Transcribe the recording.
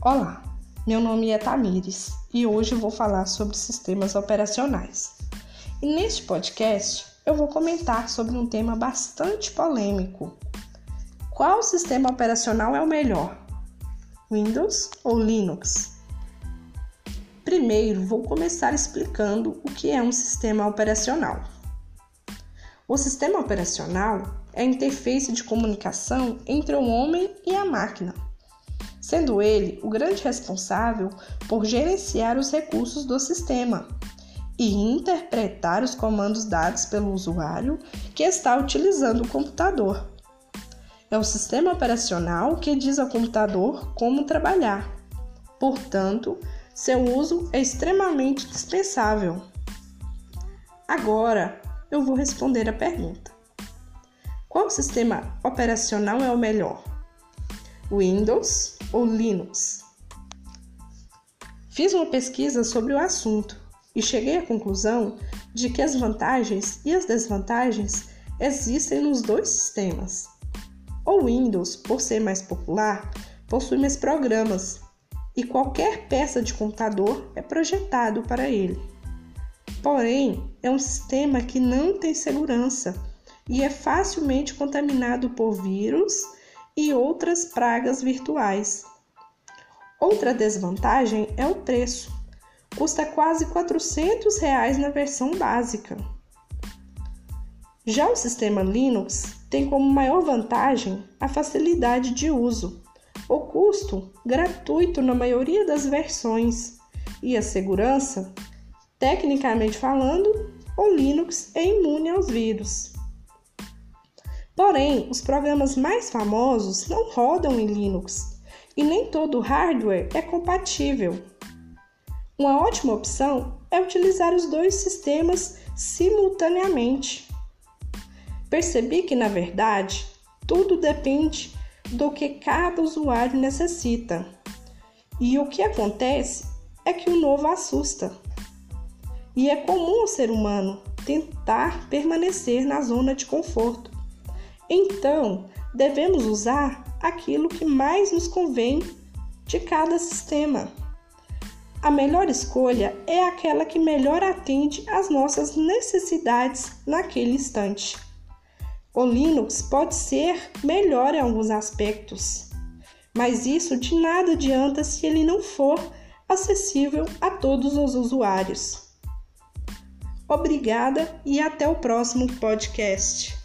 Olá, meu nome é Tamires e hoje vou falar sobre sistemas operacionais. E neste podcast eu vou comentar sobre um tema bastante polêmico. Qual sistema operacional é o melhor? Windows ou Linux? Primeiro, vou começar explicando o que é um sistema operacional. O sistema operacional é a interface de comunicação entre o homem e a máquina, sendo ele o grande responsável por gerenciar os recursos do sistema e interpretar os comandos dados pelo usuário que está utilizando o computador. É o sistema operacional que diz ao computador como trabalhar. Portanto, seu uso é extremamente dispensável. Agora, eu vou responder a pergunta: Qual sistema operacional é o melhor? Windows ou Linux? Fiz uma pesquisa sobre o assunto e cheguei à conclusão de que as vantagens e as desvantagens existem nos dois sistemas. O Windows, por ser mais popular, possui mais programas e qualquer peça de computador é projetado para ele. Porém, é um sistema que não tem segurança e é facilmente contaminado por vírus e outras pragas virtuais. Outra desvantagem é o preço. Custa quase 400 reais na versão básica. Já o sistema Linux tem como maior vantagem a facilidade de uso, o custo gratuito na maioria das versões e a segurança Tecnicamente falando, o Linux é imune aos vírus. Porém, os programas mais famosos não rodam em Linux e nem todo hardware é compatível. Uma ótima opção é utilizar os dois sistemas simultaneamente. Percebi que, na verdade, tudo depende do que cada usuário necessita. E o que acontece é que o novo assusta e é comum ao ser humano tentar permanecer na zona de conforto. Então, devemos usar aquilo que mais nos convém de cada sistema. A melhor escolha é aquela que melhor atende às nossas necessidades naquele instante. O Linux pode ser melhor em alguns aspectos, mas isso de nada adianta se ele não for acessível a todos os usuários. Obrigada e até o próximo podcast.